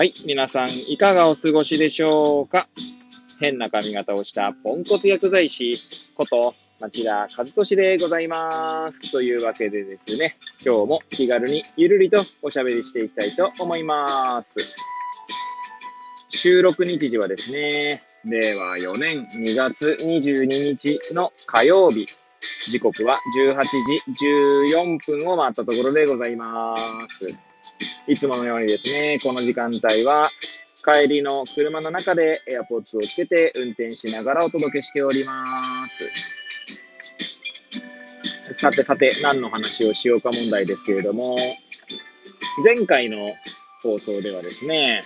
はい、皆さんいかがお過ごしでしょうか？変な髪型をしたポンコツ薬剤師こと町田和俊でございます。というわけでですね、今日も気軽にゆるりとおしゃべりしていきたいと思います。収録日時はですね、令和4年2月22日の火曜日、時刻は18時14分を回ったところでございます。いつものようにですね、この時間帯は帰りの車の中で AirPods をつけて運転しながらお届けしております。さてさて、何の話をしようか問題ですけれども、前回の放送ではですね、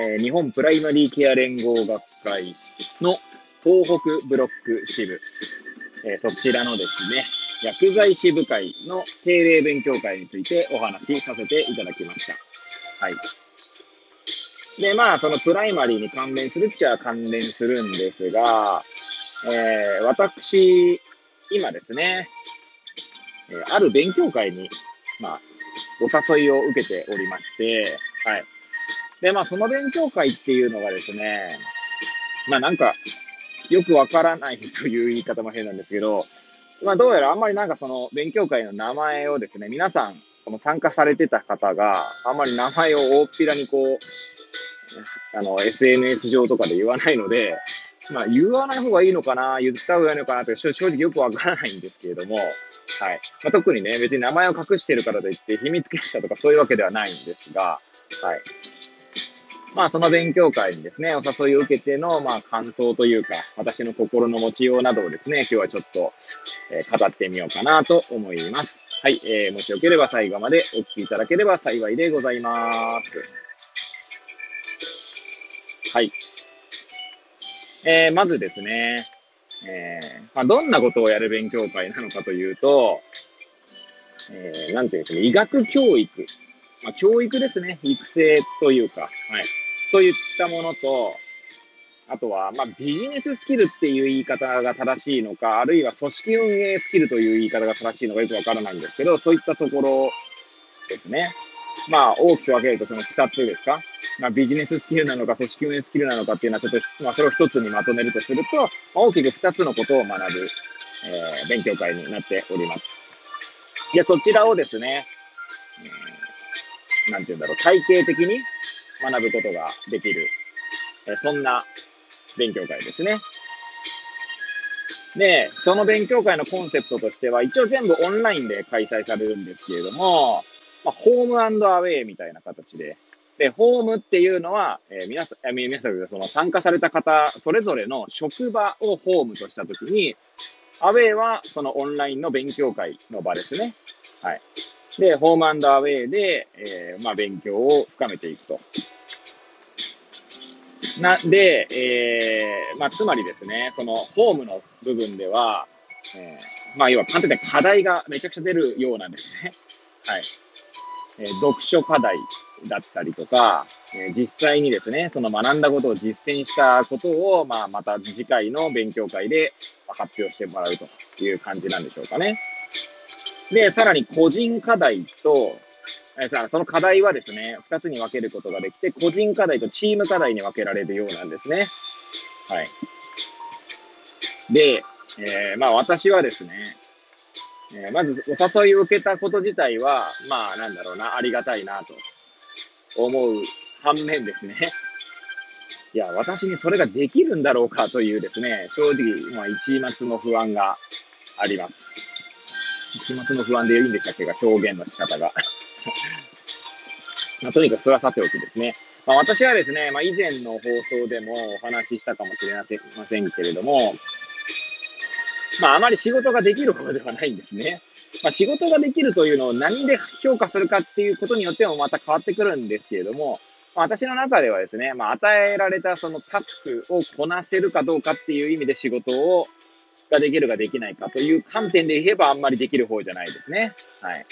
え日本プライマリーケア連合学会の東北ブロック支部、えそちらのですね、薬剤師部会の定例勉強会についてお話しさせていただきました。はい。で、まあ、そのプライマリーに関連するっちゃ関連するんですが、えー私、今ですね、えある勉強会に、まあ、お誘いを受けておりまして、はい。で、まあ、その勉強会っていうのがですね、まあ、なんか、よくわからないという言い方も変なんですけど、まあ、どうやらあんまりなんかその勉強会の名前をですね、皆さん、その参加されてた方が、あんまり名前を大っぴらにこう、あの、SNS 上とかで言わないので、まあ、言わない方がいいのかな、言った方がいいのかなって正直よくわからないんですけれども、はい。まあ、特にね、別に名前を隠してるからといって秘密結社とかそういうわけではないんですが、はい。まあ、その勉強会にですね、お誘いを受けての、まあ、感想というか、私の心の持ちようなどをですね、今日はちょっと、えー語ってみようかなと思います。はい、えーもしよければ最後までお聞きいただければ幸いでございます。はい。えーまずですね、えーまあ、どんなことをやる勉強会なのかというと、えーなんていうんですかね、医学教育。まあ、教育ですね。育成というか、はい。といったものと、あとは、まあ、ビジネススキルっていう言い方が正しいのか、あるいは組織運営スキルという言い方が正しいのかよくわからないんですけど、そういったところですね。まあ、大きく分けるとその二つですか？まあ、ビジネススキルなのか、組織運営スキルなのかっていうのは、ちょっと、まあ、それを一つにまとめるとすると、大きく二つのことを学ぶ、えー勉強会になっております。で、そちらをですね、えーなんて言うんだろう、体系的に学ぶことができる、えそんな勉強会ですね。で、その勉強会のコンセプトとしては、一応全部オンラインで開催されるんですけれども、まあ、ホームアウェイみたいな形で、で、ホームっていうのは、えー皆さん、皆さん、その参加された方、それぞれの職場をホームとしたときに、アウェイはそのオンラインの勉強会の場ですね。はい。で、ホームアウェイで、えーまあ、勉強を深めていくと。なん、で、えーまあ、つまりですね、その、ホームの部分では、えーまあ、要は簡単に課題がめちゃくちゃ出るようなんですね。はい。えー読書課題だったりとか、えー実際にですね、その学んだことを実践したことを、まあ、また次回の勉強会で発表してもらうという感じなんでしょうかね。で、さらに個人課題と、えーさその課題はですね、二つに分けることができて、個人課題とチーム課題に分けられるようなんですね。はい。で、えーまあ私はですね、えーまずお誘いを受けたこと自体は、まあなんだろうな、ありがたいなと思う反面ですね。いや、私にそれができるんだろうかというですね、正直、まあ一末の不安があります。一末の不安でいいんでしたっけが、表現の仕方が。まあ、とにかくそれはさておきですね。まあ、私はですね、まあ、以前の放送でもお話ししたかもしれませんけれども、まあ、あまり仕事ができる方ではないんですね。まあ、仕事ができるというのを何で評価するかっていうことによってもまた変わってくるんですけれども、まあ、私の中ではですね、まあ、与えられたそのタスクをこなせるかどうかっていう意味で仕事をができるかできないかという観点で言えばあんまりできる方じゃないですね。はい。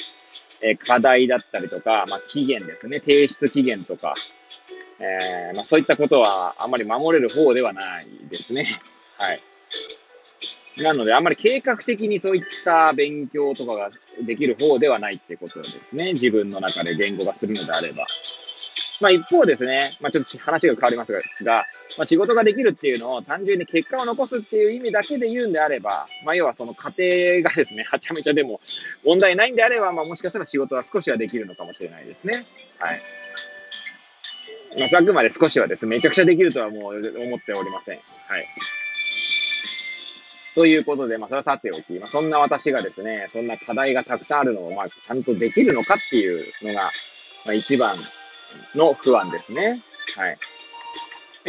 え課題だったりとか、まあ、期限ですね。提出期限とか、えーまあ、そういったことはあまり守れる方ではないですね。はい。なので、あんまり計画的にそういった勉強とかができる方ではないってことですね。自分の中で言語化するのであれば。まあ一方ですね、まあちょっと話が変わりますが、まあ仕事ができるっていうのを単純に結果を残すっていう意味だけで言うんであれば、まあ要はその家庭がですね、はちゃめちゃでも問題ないんであれば、まあもしかしたら仕事は少しはできるのかもしれないですね。はい。まああくまで少しはですね、めちゃくちゃできるとはもう思っておりません。はい。ということで、まあ、それはさておき、まあ、そんな私がですね、そんな課題がたくさんあるのを、まあ、ちゃんとできるのかっていうのが、まあ、一番の不安ですね。はい。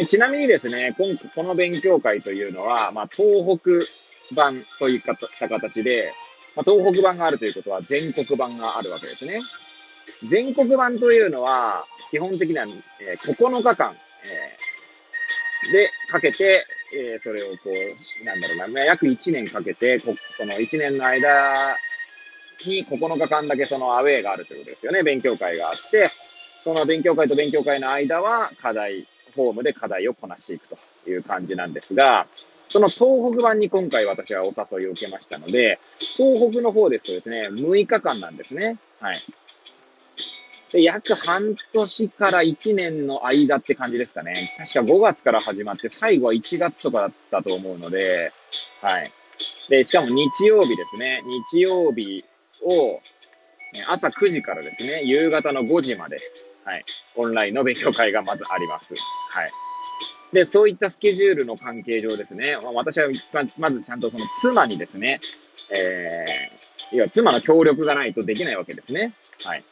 ちなみにですね、今この勉強会というのは、まあ、東北版といった形で、まあ、東北版があるということは全国版があるわけですね。全国版というのは、基本的には、えー、9日間、えー、でかけて、えー、それをこう、なんだろうな、約1年かけて、こその1年の間に9日間だけそのアウェイがあるということですよね。勉強会があって、その勉強会と勉強会の間は課題、ホームで課題をこなしていくという感じなんですが、その東北版に今回私はお誘いを受けましたので、東北の方ですとですね、6日間なんですね。はい。で、約半年から1年の間って感じですかね。確か5月から始まって、最後は1月とかだったと思うので、はい。で、しかも日曜日ですね。日曜日を、朝9時からですね、夕方の5時まで、はい。オンラインの勉強会がまずあります。はい。で、そういったスケジュールの関係上ですね、まあ、私はまずちゃんとその妻にですね、えー、いや、妻の協力がないとできないわけですね。はい。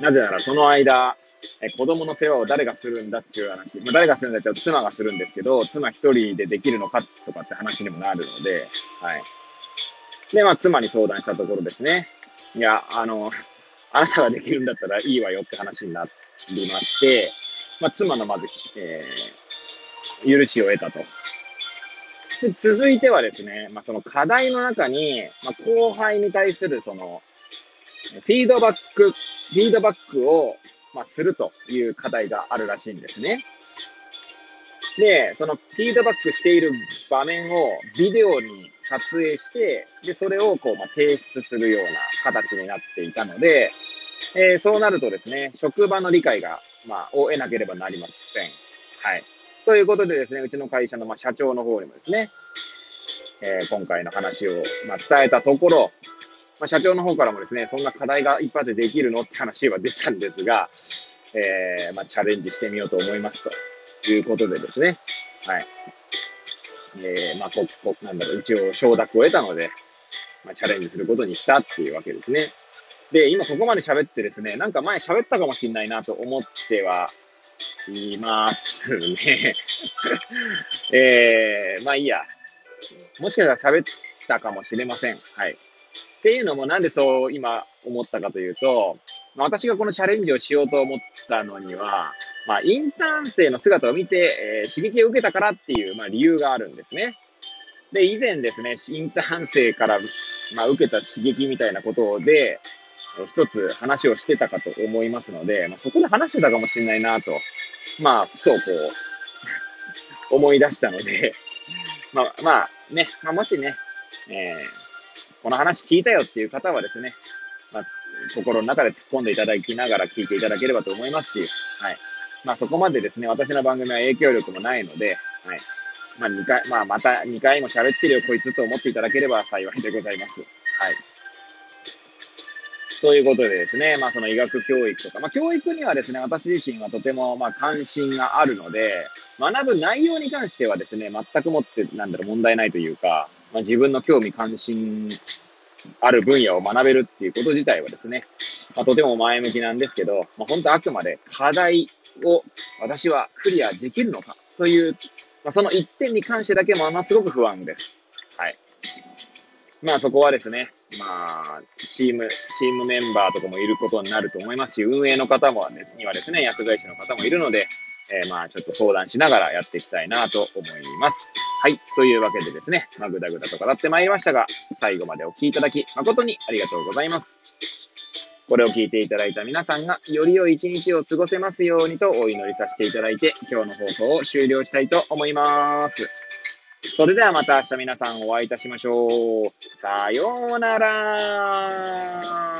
なぜならその間、え子供の世話を誰がするんだっていう話、まあ、誰がするんだって妻がするんですけど、妻一人でできるのかとかって話にもなるので、はい。で、まあ、妻に相談したところですね。いや、あの、あなたができるんだったらいいわよって話になりまして、まあ、妻のまず、えー、許しを得たと。で続いてはですね、まあ、その課題の中に、まあ、後輩に対するその、フィードバック、フィードバックを、まあ、するという課題があるらしいんですね。で、そのフィードバックしている場面をビデオに撮影して、で、それをこう、まあ、提出するような形になっていたので、えー、そうなるとですね、職場の理解が、まあ、を得なければなりません。はい。ということでですね、うちの会社の、まあ、社長の方にもですね、えー、今回の話を、まあ、伝えたところ、まあ、社長の方からもですね、そんな課題が一発でできるのって話は出たんですが、えー、まあ、チャレンジしてみようと思いますということでですね、はい。えー、まあ、こ、こ、なんだろう、一応承諾を得たので、まあ、チャレンジすることにしたっていうわけですね。で、今ここまで喋ってですね、なんか前喋ったかもしれないなと思ってはいますね。えー、まあいいや。もしかしたら喋ったかもしれません。はい。っていうのもなんでそう今思ったかというと、まあ、私がこのチャレンジをしようと思ったのには、まあ、インターン生の姿を見て、えー、刺激を受けたからっていう、まあ、理由があるんですね。で、以前ですね、インターン生から、まあ、受けた刺激みたいなことで、一つ話をしてたかと思いますので、まあ、そこで話してたかもしれないなと、まあ、ふとこう、思い出したので、まあ、まあ、ね、まあ、もしね、えーこの話聞いたよっていう方はですね、まあ、心の中で突っ込んでいただきながら聞いていただければと思いますし、はい。まあそこまでですね、私の番組は影響力もないので、はい。まあ2回、まあまた2回も喋ってるよこいつと思っていただければ幸いでございます。はい。ということでですね、まあその医学教育とか、まあ教育にはですね、私自身はとてもまあ関心があるので、学ぶ内容に関してはですね、全くもって、なんだろう、問題ないというか、まあ、自分の興味関心ある分野を学べるっていうこと自体はですね、まあ、とても前向きなんですけど、まあ、本当あくまで課題を私はクリアできるのかという、まあ、その一点に関してだけものすごく不安です。はい。まあそこはですね、まあ、チーム、チームメンバーとかもいることになると思いますし、運営の方も、ね、にはですね、薬剤師の方もいるので、えー、まあちょっと相談しながらやっていきたいなと思います。はい。というわけでですね、まあ、ぐだぐだと語ってまいりましたが、最後までお聴きいただき、誠にありがとうございます。これを聞いていただいた皆さんが、より良い一日を過ごせますようにとお祈りさせていただいて、今日の放送を終了したいと思います。それではまた明日皆さんお会いいたしましょう。さようなら。